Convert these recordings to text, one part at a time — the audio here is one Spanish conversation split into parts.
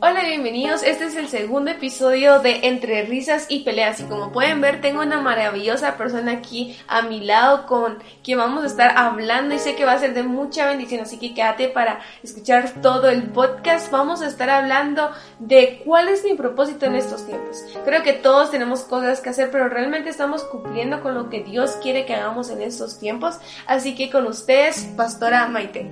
Hola, bienvenidos. Este es el segundo episodio de Entre Risas y Peleas. Y como pueden ver, tengo una maravillosa persona aquí a mi lado con quien vamos a estar hablando y sé que va a ser de mucha bendición. Así que quédate para escuchar todo el podcast. Vamos a estar hablando de cuál es mi propósito en estos tiempos. Creo que todos tenemos cosas que hacer, pero realmente estamos cumpliendo con lo que Dios quiere que hagamos en estos tiempos. Así que con ustedes, Pastora Maite.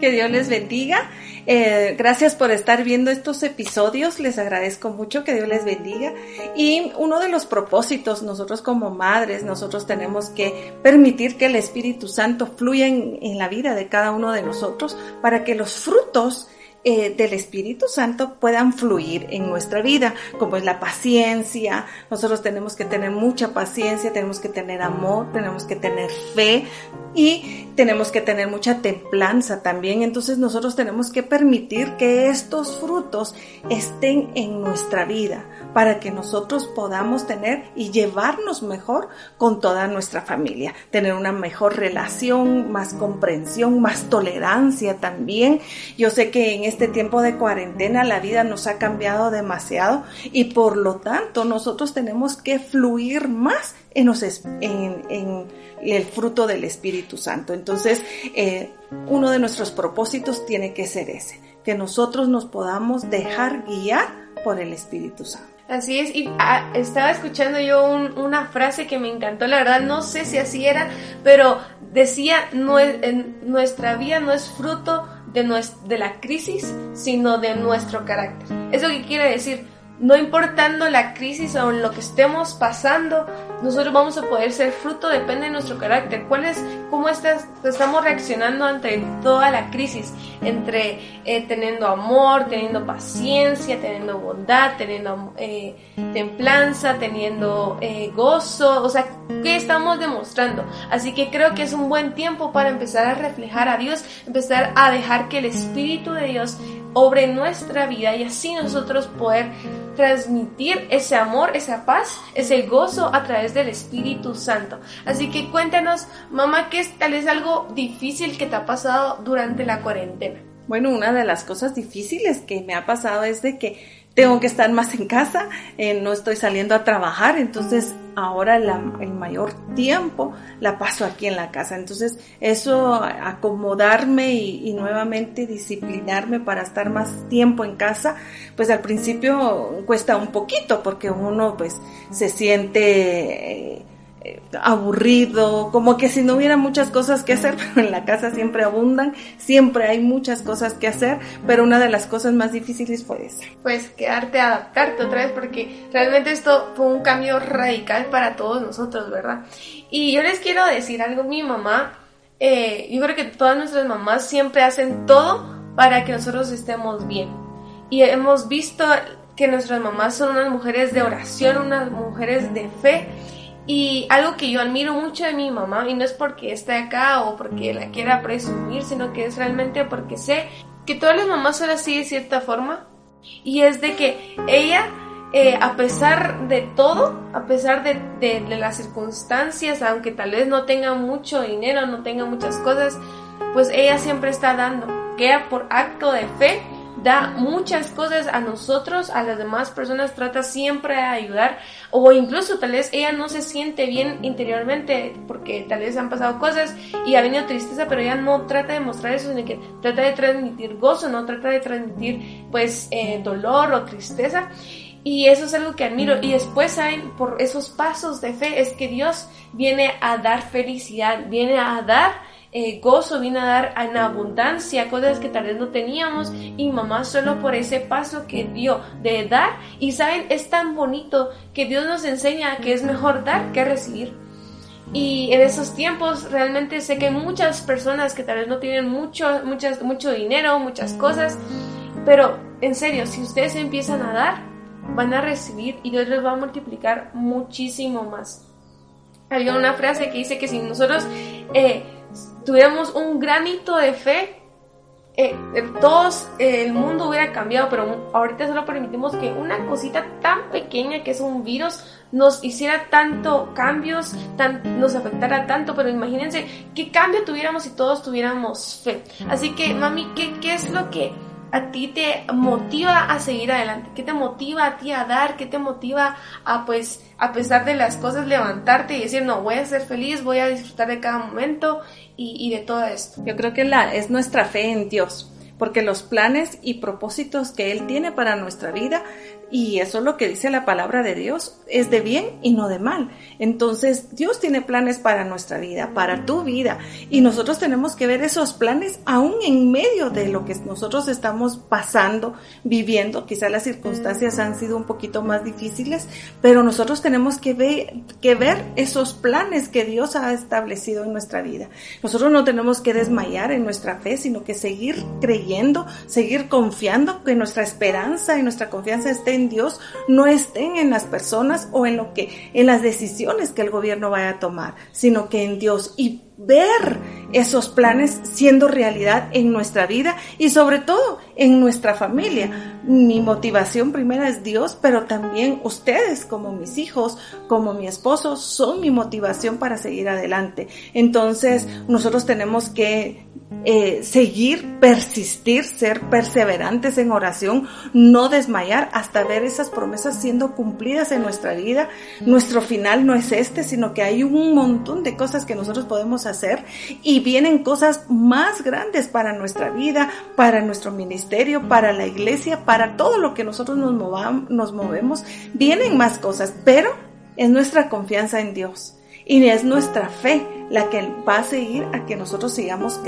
Que Dios les bendiga. Eh, gracias por estar viendo estos episodios. Les agradezco mucho. Que Dios les bendiga. Y uno de los propósitos, nosotros como madres, nosotros tenemos que permitir que el Espíritu Santo fluya en, en la vida de cada uno de nosotros para que los frutos eh, del Espíritu Santo puedan fluir en nuestra vida, como es la paciencia. Nosotros tenemos que tener mucha paciencia, tenemos que tener amor, tenemos que tener fe y tenemos que tener mucha templanza también. Entonces nosotros tenemos que permitir que estos frutos estén en nuestra vida para que nosotros podamos tener y llevarnos mejor con toda nuestra familia, tener una mejor relación, más comprensión, más tolerancia también. Yo sé que en este tiempo de cuarentena la vida nos ha cambiado demasiado y por lo tanto nosotros tenemos que fluir más en, en, el fruto del Espíritu Santo. Entonces, eh, uno de nuestros propósitos tiene que ser ese, que nosotros nos podamos dejar guiar por el Espíritu Santo. Así es, y ah, estaba escuchando yo una frase que me encantó, la verdad no sé si así era, pero decía, nuestra vida no es fruto de, de la crisis, sino de nuestro carácter. ¿Eso qué quiere decir? No importando la crisis o lo que estemos pasando, nosotros vamos a poder ser fruto, depende de nuestro carácter. ¿Cuál es, cómo estás, estamos reaccionando ante toda la crisis? Entre eh, teniendo amor, teniendo paciencia, teniendo bondad, teniendo eh, templanza, teniendo eh, gozo, o sea, ¿qué estamos demostrando? Así que creo que es un buen tiempo para empezar a reflejar a Dios, empezar a dejar que el Espíritu de Dios obre nuestra vida y así nosotros poder transmitir ese amor, esa paz, ese gozo a través del Espíritu Santo. Así que cuéntanos, mamá, ¿qué es tal vez algo difícil que te ha pasado durante la cuarentena? Bueno, una de las cosas difíciles que me ha pasado es de que tengo que estar más en casa, eh, no estoy saliendo a trabajar, entonces ahora el mayor tiempo la paso aquí en la casa. Entonces eso, acomodarme y, nuevamente disciplinarme para estar más tiempo en casa, pues al principio cuesta un poquito porque uno pues se siente... Eh, aburrido, como que si no hubiera muchas cosas que hacer, pero en la casa siempre abundan, siempre hay muchas cosas que hacer, pero una de las cosas más difíciles fue esa. Pues quedarte, adaptarte otra vez, porque realmente esto fue un cambio radical para todos nosotros, ¿verdad? Y yo les quiero decir algo, mi mamá, eh, yo creo que todas nuestras mamás siempre hacen todo para que nosotros estemos bien. Y hemos visto que nuestras mamás son unas mujeres de oración, unas mujeres de fe, y algo que yo admiro mucho de mi mamá, y no es porque esté acá o porque la quiera presumir, sino que es realmente porque sé que todas las mamás son así de cierta forma. Y es de que ella, eh, a pesar de todo, a pesar de, de las circunstancias, aunque tal vez no tenga mucho dinero, no tenga muchas cosas, pues ella siempre está dando, que ella por acto de fe da muchas cosas a nosotros, a las demás personas, trata siempre de ayudar o incluso tal vez ella no se siente bien interiormente porque tal vez han pasado cosas y ha venido tristeza, pero ella no trata de mostrar eso, sino que trata de transmitir gozo, no trata de transmitir pues eh, dolor o tristeza. Y eso es algo que admiro. Y después, ¿saben? Por esos pasos de fe es que Dios viene a dar felicidad, viene a dar eh, gozo, vino a dar en abundancia cosas que tal vez no teníamos y mamá solo por ese paso que dio de dar y saben, es tan bonito que Dios nos enseña que es mejor dar que recibir. Y en esos tiempos realmente sé que hay muchas personas que tal vez no tienen mucho, muchas, mucho dinero, muchas cosas, pero en serio, si ustedes empiezan a dar, van a recibir y Dios les va a multiplicar muchísimo más. Había una frase que dice que si nosotros eh, tuviéramos un granito de fe, eh, todos el mundo hubiera cambiado, pero ahorita solo permitimos que una cosita tan pequeña que es un virus nos hiciera tanto cambios, tan, nos afectara tanto, pero imagínense qué cambio tuviéramos si todos tuviéramos fe. Así que, mami, ¿qué, qué es lo que a ti te motiva a seguir adelante? ¿Qué te motiva a ti a dar? ¿Qué te motiva a pues a pesar de las cosas levantarte y decir no voy a ser feliz, voy a disfrutar de cada momento y, y de todo esto? Yo creo que la, es nuestra fe en Dios porque los planes y propósitos que Él tiene para nuestra vida y eso es lo que dice la palabra de Dios, es de bien y no de mal. Entonces, Dios tiene planes para nuestra vida, para tu vida, y nosotros tenemos que ver esos planes aún en medio de lo que nosotros estamos pasando, viviendo. Quizás las circunstancias han sido un poquito más difíciles, pero nosotros tenemos que ver, que ver esos planes que Dios ha establecido en nuestra vida. Nosotros no tenemos que desmayar en nuestra fe, sino que seguir creyendo, seguir confiando que nuestra esperanza y nuestra confianza esté en Dios no estén en las personas o en lo que, en las decisiones que el gobierno vaya a tomar, sino que en Dios. Y ver esos planes siendo realidad en nuestra vida y sobre todo en nuestra familia. Mi motivación primera es Dios, pero también ustedes como mis hijos, como mi esposo, son mi motivación para seguir adelante. Entonces nosotros tenemos que eh, seguir, persistir, ser perseverantes en oración, no desmayar hasta ver esas promesas siendo cumplidas en nuestra vida. Nuestro final no es este, sino que hay un montón de cosas que nosotros podemos hacer y vienen cosas más grandes para nuestra vida, para nuestro ministerio, para la iglesia, para todo lo que nosotros nos, movamos, nos movemos. Vienen más cosas, pero es nuestra confianza en Dios y es nuestra fe la que va a seguir a que nosotros sigamos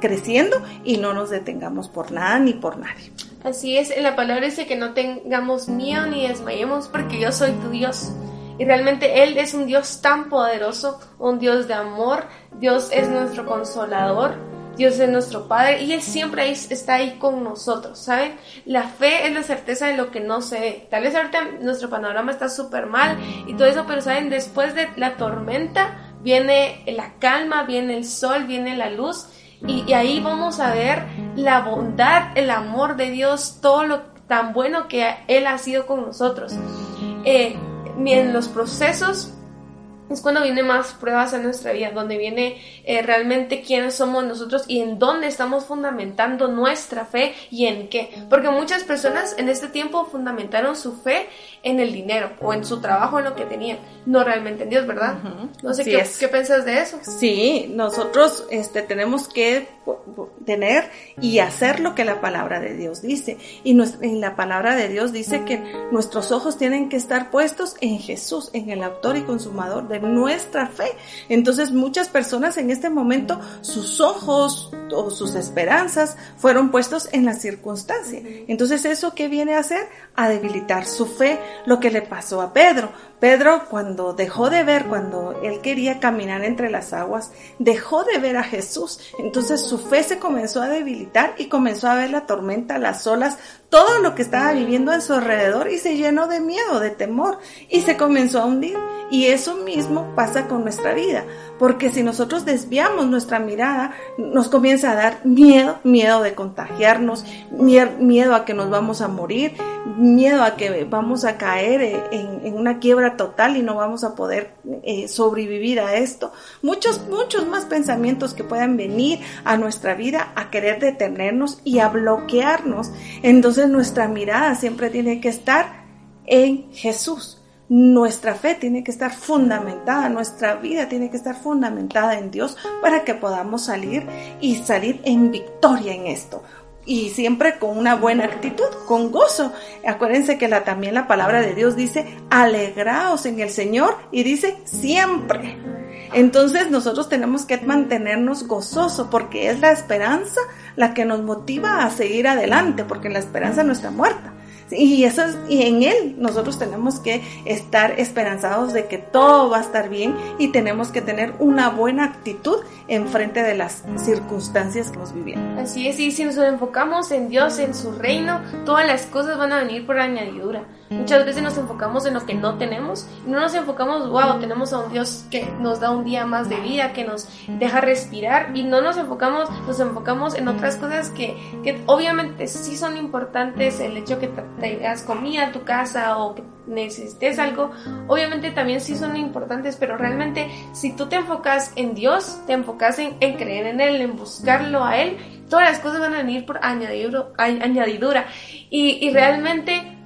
creciendo y no nos detengamos por nada ni por nadie. Así es, la palabra dice que no tengamos miedo ni desmayemos porque yo soy tu Dios. Y realmente Él es un Dios tan poderoso, un Dios de amor, Dios es nuestro consolador, Dios es nuestro Padre y Él siempre está ahí con nosotros, ¿saben? La fe es la certeza de lo que no se ve. Tal vez ahorita nuestro panorama está súper mal y todo eso, pero ¿saben? Después de la tormenta, viene la calma, viene el sol, viene la luz y, ahí vamos a ver la bondad, el amor de Dios, todo lo tan bueno que Él ha sido con nosotros. Eh, en los procesos es cuando vienen más pruebas en nuestra vida, donde viene eh, realmente quiénes somos nosotros y en dónde estamos fundamentando nuestra fe y en qué. Porque muchas personas en este tiempo fundamentaron su fe en el dinero o en su trabajo, en lo que tenían, no realmente en Dios, ¿verdad? No sé qué, qué piensas de eso. Sí, nosotros este, tenemos que tener y hacer lo que la palabra de Dios dice. Y en la palabra de Dios dice que nuestros ojos tienen que estar puestos en Jesús, en el autor y consumador de nuestra fe. Entonces muchas personas en este momento sus ojos o sus esperanzas fueron puestos en la circunstancia. Entonces eso que viene a hacer? A debilitar su fe, lo que le pasó a Pedro. Pedro cuando dejó de ver, cuando él quería caminar entre las aguas, dejó de ver a Jesús. Entonces su fe se comenzó a debilitar y comenzó a ver la tormenta, las olas, todo lo que estaba viviendo en su alrededor y se llenó de miedo, de temor y se comenzó a hundir. Y eso mismo pasa con nuestra vida, porque si nosotros desviamos nuestra mirada, nos comienza a dar miedo, miedo de contagiarnos, miedo a que nos vamos a morir, miedo a que vamos a caer en, una quiebra total y no vamos a poder eh, sobrevivir a esto. Muchos, muchos más pensamientos que puedan venir a nuestra vida a querer detenernos y a bloquearnos. Entonces nuestra mirada siempre tiene que estar en Jesús. Nuestra fe tiene que estar fundamentada, nuestra vida tiene que estar fundamentada en Dios para que podamos salir y salir en victoria en esto y siempre con una buena actitud, con gozo. Acuérdense que la, también la palabra de Dios dice, alegraos en el Señor y dice siempre. Entonces nosotros tenemos que mantenernos gozosos porque es la esperanza la que nos motiva a seguir adelante, porque la esperanza no está muerta. Y, eso y en Él nosotros tenemos que estar esperanzados de que todo va a estar bien y tenemos que tener una buena actitud en frente de las circunstancias que nos vivimos. Así es, y si nos enfocamos en Dios, en su reino, todas las cosas van a venir por añadidura. Muchas veces nos enfocamos en lo que no tenemos no nos enfocamos, wow, tenemos a un Dios que nos da un día más de vida, que nos deja respirar y no nos enfocamos, nos enfocamos en otras cosas que, que obviamente sí son importantes, el hecho que traigas comida a tu casa o que necesites algo, obviamente también sí son importantes, pero realmente si tú te enfocas en Dios, te enfocas en, en creer en Él, en buscarlo a Él, todas las cosas van a venir por añadidura. Y, y realmente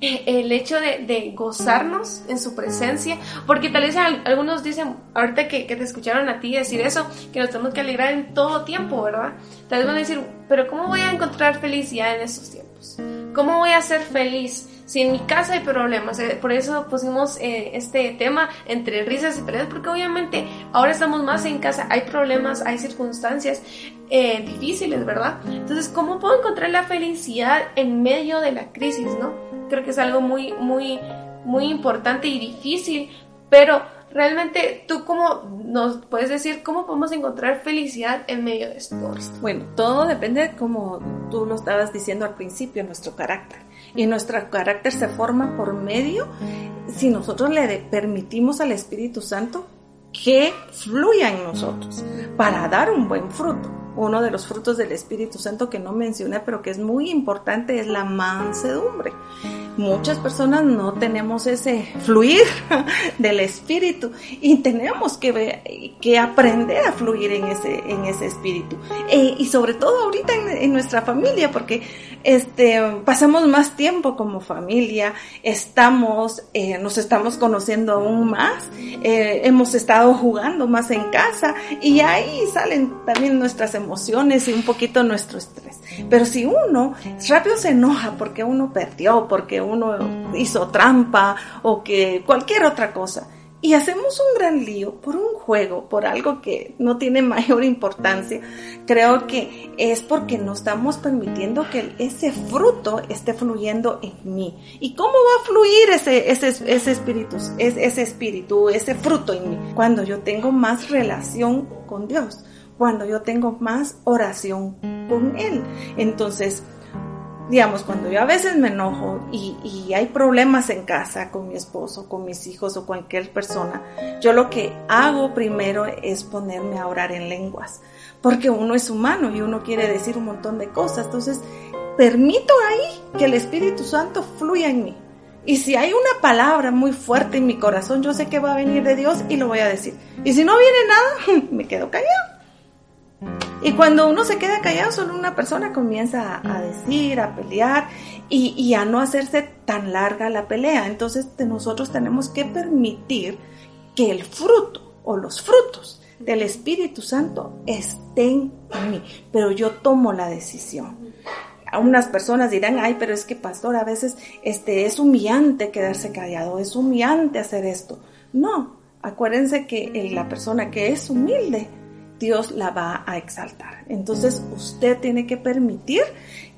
el hecho de, gozarnos en su presencia, porque tal vez algunos dicen, ahorita que, te escucharon a ti decir eso, que nos tenemos que alegrar en todo tiempo, ¿verdad? Tal vez van a decir, pero ¿cómo voy a encontrar felicidad en estos tiempos? ¿Cómo voy a ser feliz si en mi casa hay problemas? Eh, por eso pusimos eh, este tema entre risas y peleas, porque obviamente ahora estamos más en casa, hay problemas, hay circunstancias eh, difíciles, ¿verdad? Entonces, ¿cómo puedo encontrar la felicidad en medio de la crisis, no? creo que es algo muy, muy, muy importante y difícil, pero realmente tú cómo nos puedes decir cómo podemos encontrar felicidad en medio de esto. Bueno, todo depende, como tú lo estabas diciendo al principio, nuestro carácter. Y nuestro carácter se forma por medio, si nosotros le permitimos al Espíritu Santo que fluya en nosotros para dar un buen fruto uno de los frutos del Espíritu Santo que no mencioné, pero que es muy importante, es la mansedumbre. Muchas personas no tenemos ese fluir del Espíritu y tenemos que, que aprender a fluir en ese, en ese Espíritu. E, y sobre todo ahorita en, nuestra familia, porque este, pasamos más tiempo como familia, estamos, eh, nos estamos conociendo aún más, eh, hemos estado jugando más en casa y ahí salen también nuestras emociones emociones y un poquito nuestro estrés. Pero si uno rápido se enoja porque uno perdió, porque uno hizo trampa o que cualquier otra cosa, y hacemos un gran lío por un juego, por algo que no tiene mayor importancia, creo que es porque no estamos permitiendo que ese fruto esté fluyendo en mí. ¿Y cómo va a fluir ese, espíritu, ese, ese espíritu, ese fruto en mí? Cuando yo tengo más relación con Dios cuando yo tengo más oración con Él. Entonces, digamos, cuando yo a veces me enojo y, hay problemas en casa con mi esposo, con mis hijos o cualquier persona, yo lo que hago primero es ponerme a orar en lenguas, porque uno es humano y uno quiere decir un montón de cosas. Entonces, permito ahí que el Espíritu Santo fluya en mí. Y si hay una palabra muy fuerte en mi corazón, yo sé que va a venir de Dios y lo voy a decir. Y si no viene nada, me quedo callado y cuando uno se queda callado, solo una persona comienza a, decir, a pelear y, a no hacerse tan larga la pelea. Entonces nosotros tenemos que permitir que el fruto o los frutos del Espíritu Santo estén en mí, pero yo tomo la decisión. Unas personas dirán, ay, pero es que pastor, a veces este, es humillante quedarse callado, es humillante hacer esto. No, acuérdense que la persona que es humilde Dios la va a exaltar. Entonces usted tiene que permitir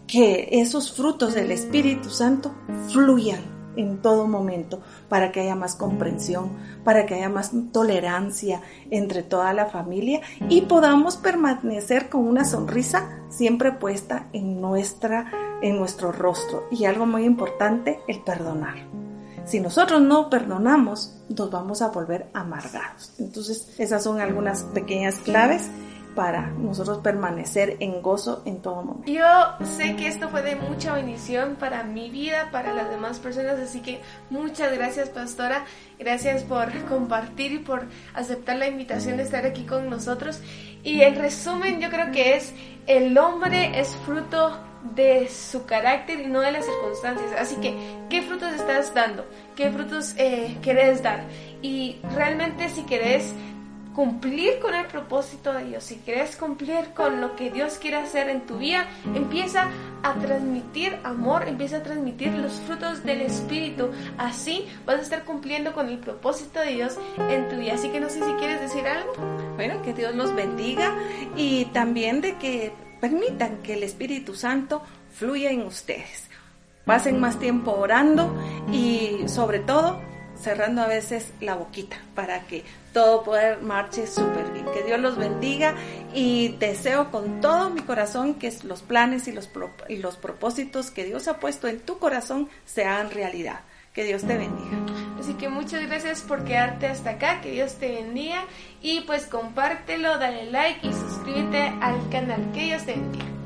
que esos frutos del Espíritu Santo fluyan en todo momento para que haya más comprensión, para que haya más tolerancia entre toda la familia y podamos permanecer con una sonrisa siempre puesta en nuestra en nuestro rostro y algo muy importante, el perdonar. Si nosotros no perdonamos, nos vamos a volver amargados. Entonces, esas son algunas pequeñas claves para nosotros permanecer en gozo en todo momento. Yo sé que esto fue de mucha bendición para mi vida, para las demás personas, así que muchas gracias pastora, gracias por compartir y por aceptar la invitación de estar aquí con nosotros. Y en resumen, yo creo que es el hombre es fruto de su carácter y no de las circunstancias. Así que, ¿qué frutos estás dando? ¿Qué frutos eh, querés dar? Y realmente si querés cumplir con el propósito de Dios, si querés cumplir con lo que Dios quiere hacer en tu vida, empieza a transmitir amor, empieza a transmitir los frutos del Espíritu. Así vas a estar cumpliendo con el propósito de Dios en tu vida. Así que no sé si quieres decir algo. Bueno, que Dios los bendiga y también de que Permitan que el Espíritu Santo fluya en ustedes. Pasen más tiempo orando y sobre todo cerrando a veces la boquita para que todo pueda marche súper bien. Que Dios los bendiga y deseo con todo mi corazón que los planes y los, y los propósitos que Dios ha puesto en tu corazón sean realidad. Que Dios te bendiga. Así que muchas gracias por quedarte hasta acá, que Dios te bendiga y pues compártelo, dale like y suscríbete al canal. Que Dios te bendiga.